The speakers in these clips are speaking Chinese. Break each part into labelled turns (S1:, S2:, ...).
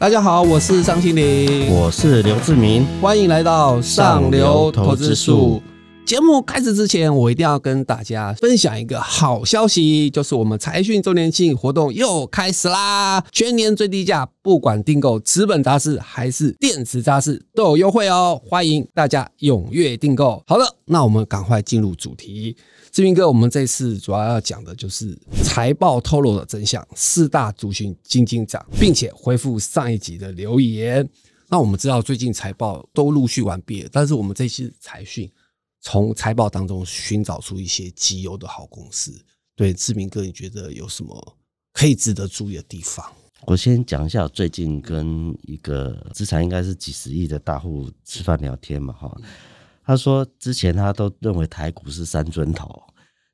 S1: 大家好，我是尚青林，
S2: 我是刘志明，
S1: 欢迎来到上流投资术。节目开始之前，我一定要跟大家分享一个好消息，就是我们财讯周年庆活动又开始啦！全年最低价，不管订购纸本杂志还是电子杂志都有优惠哦，欢迎大家踊跃订购。好了，那我们赶快进入主题。志明哥，我们这次主要要讲的就是财报透露的真相，四大族群金金涨，并且回复上一集的留言。那我们知道最近财报都陆续完毕了，但是我们这期财讯。从财报当中寻找出一些绩优的好公司。对志明哥，你觉得有什么可以值得注意的地方？
S2: 我先讲一下，最近跟一个资产应该是几十亿的大户吃饭聊天嘛，哈。他说之前他都认为台股是三尊头，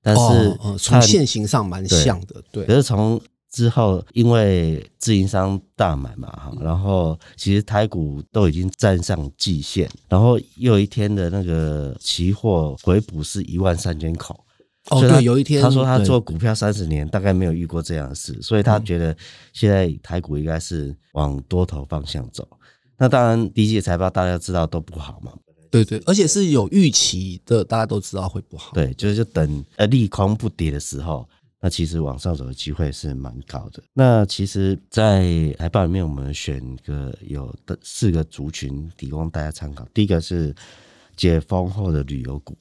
S2: 但是
S1: 从现形上蛮像的，对。
S2: 可是从之后，因为自营商大买嘛，哈，然后其实台股都已经站上季线，然后又一天的那个期货回补是一万三千口，
S1: 哦，对，有一天
S2: 他说他做股票三十年，大概没有遇过这样的事，所以他觉得现在台股应该是往多头方向走。那当然，第一季财报大家知道都不好嘛，
S1: 对对，而且是有预期的，大家都知道会不好，
S2: 对，就是就等呃利空不跌的时候。那其实往上走的机会是蛮高的。那其实，在海报里面，我们选个有的四个族群，提供大家参考。第一个是解封后的旅游股，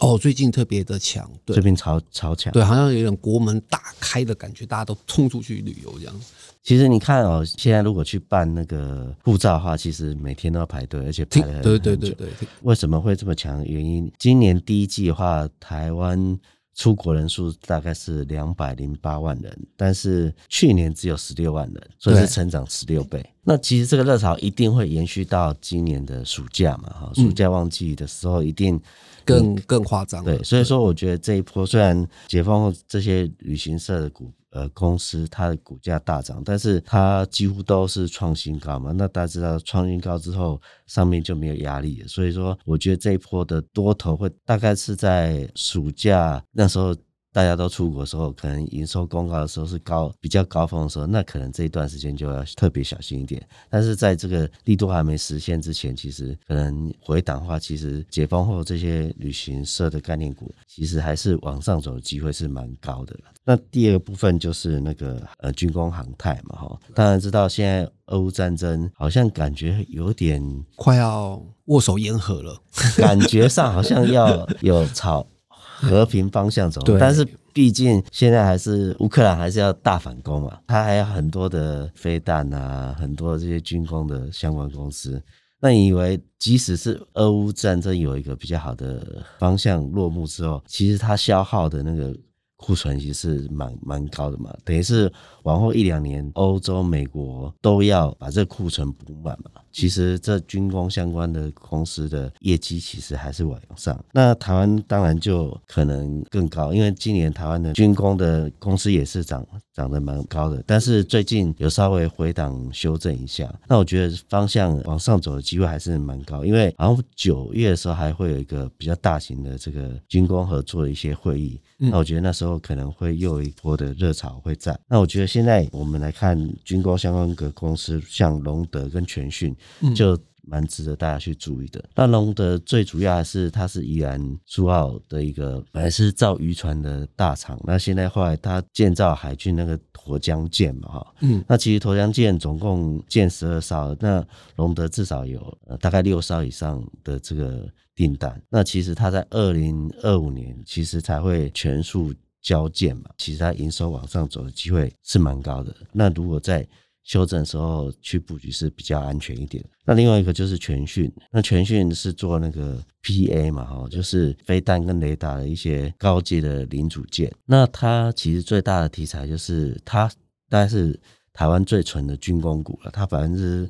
S1: 哦，最近特别的强，对
S2: 最近超超强，
S1: 对，好像有点国门大开的感觉，大家都冲出去旅游这样。
S2: 其实你看哦，现在如果去办那个护照的话，其实每天都要排队，而且排很
S1: 对对对对。
S2: 为什么会这么强？原因今年第一季的话，台湾。出国人数大概是两百零八万人，但是去年只有十六万人，所以是成长十六倍。那其实这个热潮一定会延续到今年的暑假嘛？哈，暑假旺季的时候一定
S1: 更更夸张。
S2: 对，所以说我觉得这一波虽然解放后这些旅行社的股。呃，公司它的股价大涨，但是它几乎都是创新高嘛。那大家知道，创新高之后，上面就没有压力了。所以说，我觉得这一波的多头会大概是在暑假那时候。大家都出国的时候，可能营收公告的时候是高比较高峰的时候，那可能这一段时间就要特别小心一点。但是在这个力度还没实现之前，其实可能回档的话，其实解封后这些旅行社的概念股，其实还是往上走的机会是蛮高的。那第二个部分就是那个呃军工航太嘛，哈，当然知道现在俄乌战争好像感觉有点
S1: 快要握手言和了，
S2: 感觉上好像要有吵。和平方向走，但是毕竟现在还是乌克兰还是要大反攻嘛，它还有很多的飞弹啊，很多这些军工的相关公司。那你以为即使是俄乌战争有一个比较好的方向落幕之后，其实它消耗的那个库存其实是蛮蛮高的嘛，等于是往后一两年，欧洲、美国都要把这库存补满嘛。其实这军工相关的公司的业绩其实还是往上，那台湾当然就可能更高，因为今年台湾的军工的公司也是涨涨得蛮高的，但是最近有稍微回档修正一下，那我觉得方向往上走的机会还是蛮高，因为好像九月的时候还会有一个比较大型的这个军工合作的一些会议，那我觉得那时候可能会又有一波的热潮会在，那我觉得现在我们来看军工相关的公司，像隆德跟全讯。就蛮值得大家去注意的。那龙德最主要的是，它是宜兰苏澳的一个本来是造渔船的大厂，那现在后来它建造海军那个沱江舰嘛，哈，嗯，那其实沱江舰总共建十二艘，那龙德至少有大概六艘以上的这个订单。那其实它在二零二五年其实才会全数交建嘛，其实它营收往上走的机会是蛮高的。那如果在修正的时候去布局是比较安全一点。那另外一个就是全讯，那全讯是做那个 PA 嘛，哈，就是飞弹跟雷达的一些高阶的零组件。那它其实最大的题材就是它大概是台湾最纯的军工股了，它百分之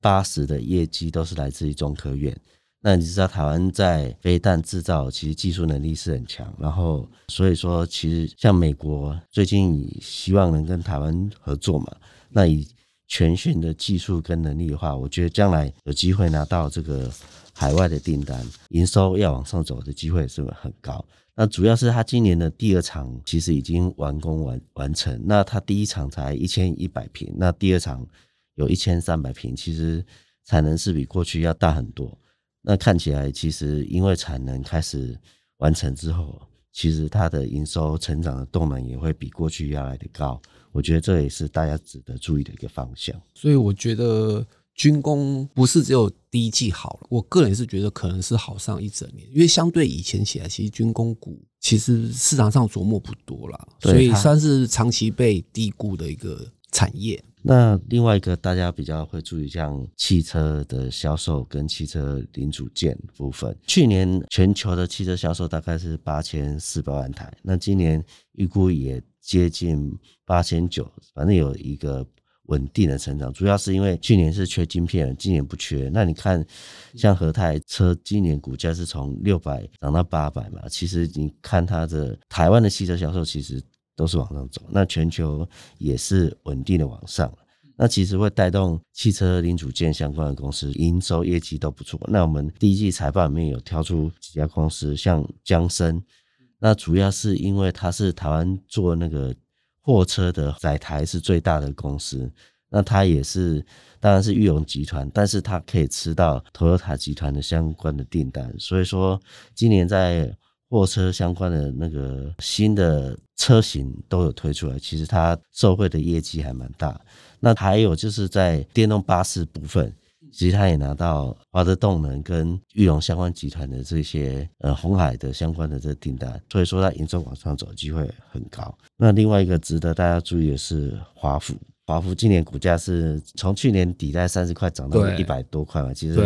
S2: 八十的业绩都是来自于中科院。那你知道台湾在飞弹制造其实技术能力是很强，然后所以说其实像美国最近希望能跟台湾合作嘛，那以全讯的技术跟能力的话，我觉得将来有机会拿到这个海外的订单，营收要往上走的机会是很高。那主要是他今年的第二场其实已经完工完完成，那他第一场才一千一百平，那第二场有一千三百平，其实产能是比过去要大很多。那看起来，其实因为产能开始完成之后，其实它的营收成长的动能也会比过去要来的高。我觉得这也是大家值得注意的一个方向。
S1: 所以我觉得军工不是只有第一季好了，我个人是觉得可能是好上一整年，因为相对以前起来，其实军工股其实市场上琢磨不多啦，所以算是长期被低估的一个产业。
S2: 那另外一个大家比较会注意，像汽车的销售跟汽车零组件部分，去年全球的汽车销售大概是八千四百万台，那今年预估也接近八千九，反正有一个稳定的成长，主要是因为去年是缺晶片，今年不缺。那你看，像和泰车今年股价是从六百涨到八百嘛，其实你看它的台湾的汽车销售，其实。都是往上走，那全球也是稳定的往上，那其实会带动汽车零组件相关的公司营收业绩都不错。那我们第一季财报里面有挑出几家公司，像江森，那主要是因为它是台湾做那个货车的载台是最大的公司，那它也是当然是裕隆集团，但是它可以吃到 Toyota 集团的相关的订单，所以说今年在。货车相关的那个新的车型都有推出来，其实它受惠的业绩还蛮大。那还有就是在电动巴士部分，其实它也拿到华德动能跟裕隆相关集团的这些呃红海的相关的这订单，所以说它营收往上走机会很高。那另外一个值得大家注意的是华府。华孚今年股价是从去年底在三十块涨到一百多块嘛，其实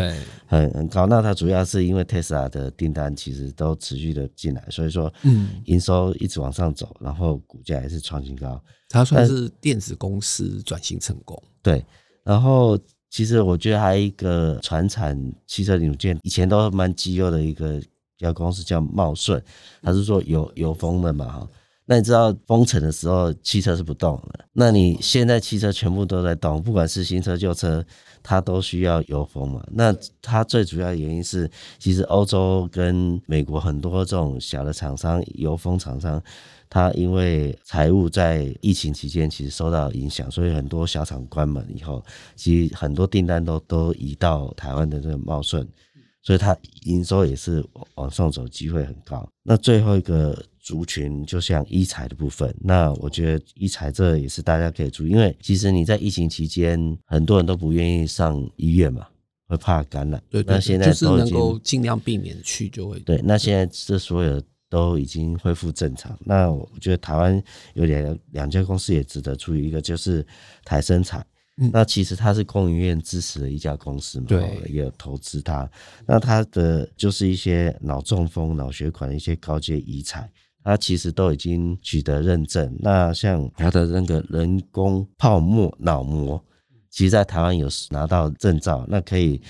S2: 很很高。那它主要是因为特斯拉的订单其实都持续的进来，所以说嗯，营收一直往上走，然后股价也是创新高。
S1: 它算是电子公司转型成功。
S2: 对，然后其实我觉得还有一个传产汽车零件，以前都蛮绩优的一个家公司叫茂顺，它是做油油封的嘛哈。那你知道封城的时候汽车是不动的，那你现在汽车全部都在动，不管是新车旧车，它都需要油封嘛。那它最主要的原因是，其实欧洲跟美国很多这种小的厂商，油封厂商，它因为财务在疫情期间其实受到影响，所以很多小厂关门以后，其实很多订单都都移到台湾的这个茂顺，所以它营收也是往上走，机会很高。那最后一个。族群就像医材的部分，那我觉得医材这也是大家可以注意，因为其实你在疫情期间，很多人都不愿意上医院嘛，会怕感染。
S1: 对，
S2: 那现在
S1: 就是能够尽量避免去就会。
S2: 对，那现在这所有都已经恢复正常。那我觉得台湾有两两家公司也值得注意，一个就是台生材，那其实它是工研院支持的一家公司嘛，
S1: 对，
S2: 也投资它。那它的就是一些脑中风、脑血管的一些高阶医材。它其实都已经取得认证。那像它的那个人工泡沫脑膜，其实在台湾有拿到证照，那可以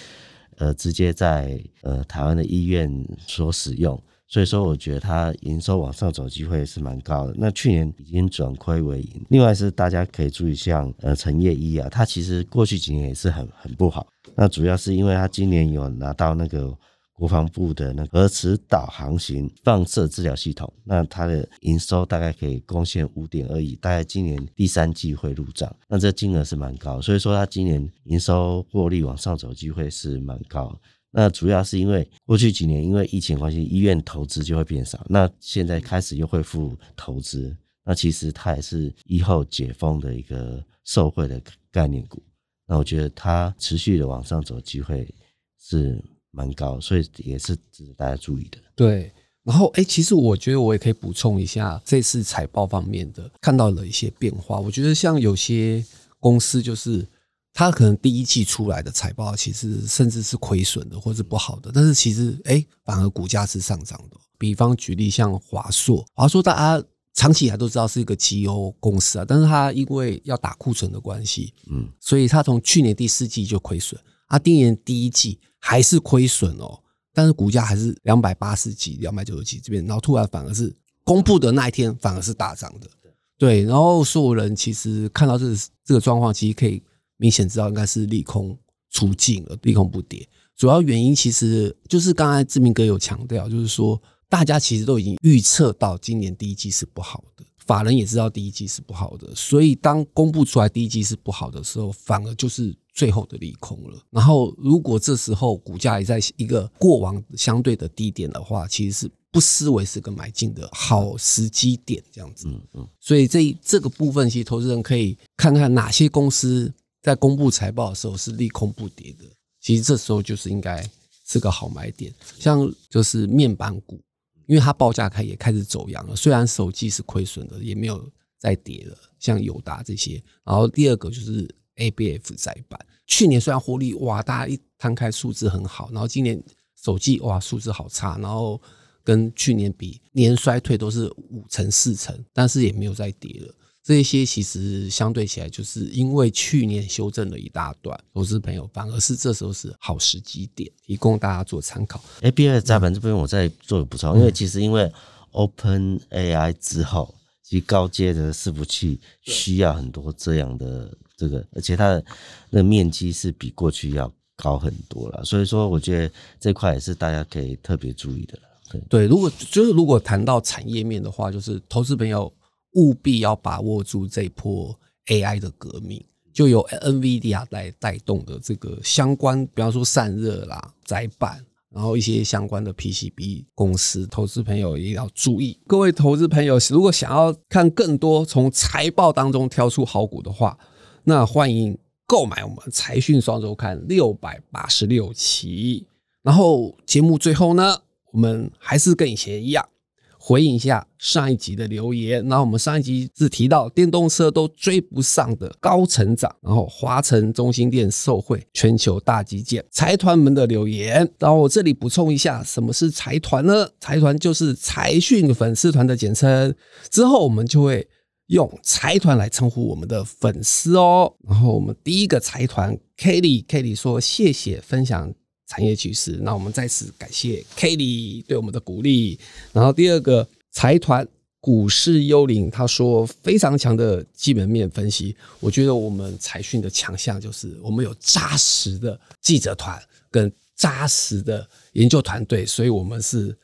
S2: 呃直接在呃台湾的医院所使用。所以说，我觉得它营收往上走机会是蛮高的。那去年已经转亏为盈。另外是大家可以注意，像呃陈业一啊，它其实过去几年也是很很不好。那主要是因为它今年有拿到那个。国防部的那核磁导航型放射治疗系统，那它的营收大概可以贡献五点二亿，大概今年第三季会入账，那这金额是蛮高，所以说它今年营收获利往上走机会是蛮高。那主要是因为过去几年因为疫情关系，医院投资就会变少，那现在开始又恢复投资，那其实它也是以后解封的一个受惠的概念股，那我觉得它持续的往上走机会是。蛮高，所以也是值得大家注意的。
S1: 对，然后哎，其实我觉得我也可以补充一下，这次财报方面的看到了一些变化。我觉得像有些公司，就是它可能第一季出来的财报，其实甚至是亏损的，或是不好的，但是其实哎，反而股价是上涨的。比方举例，像华硕，华硕大家长期以来都知道是一个绩优公司啊，但是它因为要打库存的关系，嗯，所以它从去年第四季就亏损，啊，今年第一季。还是亏损哦，但是股价还是两百八十几、两百九十几这边，然后突然反而是公布的那一天反而是大涨的，对，然后所有人其实看到这这个状况，其实可以明显知道应该是利空出尽了，利空不跌。主要原因其实就是刚才志明哥有强调，就是说大家其实都已经预测到今年第一季是不好的，法人也知道第一季是不好的，所以当公布出来第一季是不好的时候，反而就是最后的利空了。然后如果这时候股价也在一个过往相对的低点的话，其实是不失为是个买进的好时机点，这样子。嗯嗯。所以这这个部分，其实投资人可以看看哪些公司在公布财报的时候是利空不跌的，其实这时候就是应该是个好买点，像就是面板股。因为它报价开也开始走阳了，虽然手机是亏损的，也没有再跌了，像友达这些。然后第二个就是 A B F 在板，去年虽然获利哇，大家一摊开数字很好，然后今年手机哇数字好差，然后跟去年比年衰退都是五成四成，但是也没有再跌了。这些其实相对起来，就是因为去年修正了一大段，投资朋友反而是这时候是好时机点，提供大家做参考。
S2: A B I 在本这边我再做个补充，因为其实因为 Open A I 之后，其实高阶的伺服器需要很多这样的这个，而且它的那面积是比过去要高很多了，所以说我觉得这块也是大家可以特别注意的
S1: 对对，如果就是如果谈到产业面的话，就是投资朋友。务必要把握住这波 AI 的革命，就由 NVIDIA 来带动的这个相关，比方说散热啦、窄板，然后一些相关的 PCB 公司，投资朋友也要注意。各位投资朋友，如果想要看更多从财报当中挑出好股的话，那欢迎购买我们财讯双周刊六百八十六期。然后节目最后呢，我们还是跟以前一样。回应一下上一集的留言，那我们上一集是提到电动车都追不上的高成长，然后华晨中心店受贿全球大基建财团们的留言，然后我这里补充一下，什么是财团呢？财团就是财讯粉丝团的简称，之后我们就会用财团来称呼我们的粉丝哦。然后我们第一个财团 Kelly，Kelly 说谢谢分享。产业趋势，那我们再次感谢 Kelly 对我们的鼓励。然后第二个财团股市幽灵，他说非常强的基本面分析。我觉得我们财讯的强项就是我们有扎实的记者团跟扎实的研究团队，所以我们是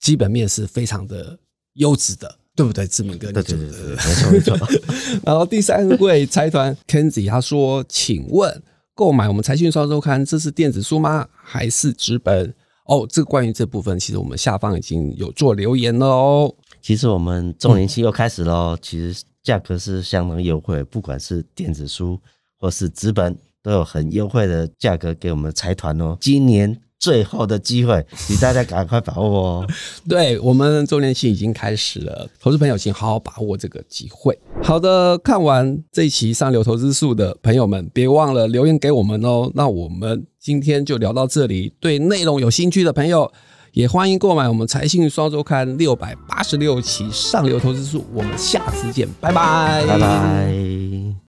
S1: 基本面是非常的优质的，对不对？志明哥，
S2: 对对对，没错没错。
S1: 然后第三位财团 Kenzie 他说，请问。购买我们财讯双周刊，这是电子书吗？还是纸本？哦，这个关于这部分，其实我们下方已经有做留言了哦。
S2: 其实我们周年期又开始喽，其实价格是相当优惠，不管是电子书或是纸本，都有很优惠的价格给我们财团哦。今年。最后的机会，请大家赶快把握哦！
S1: 对我们周年庆已经开始了，投资朋友请好好把握这个机会。好的，看完这一期上流投资数的朋友们，别忘了留言给我们哦。那我们今天就聊到这里，对内容有兴趣的朋友，也欢迎购买我们财信双周刊六百八十六期上流投资数。我们下次见，拜拜，
S2: 拜拜。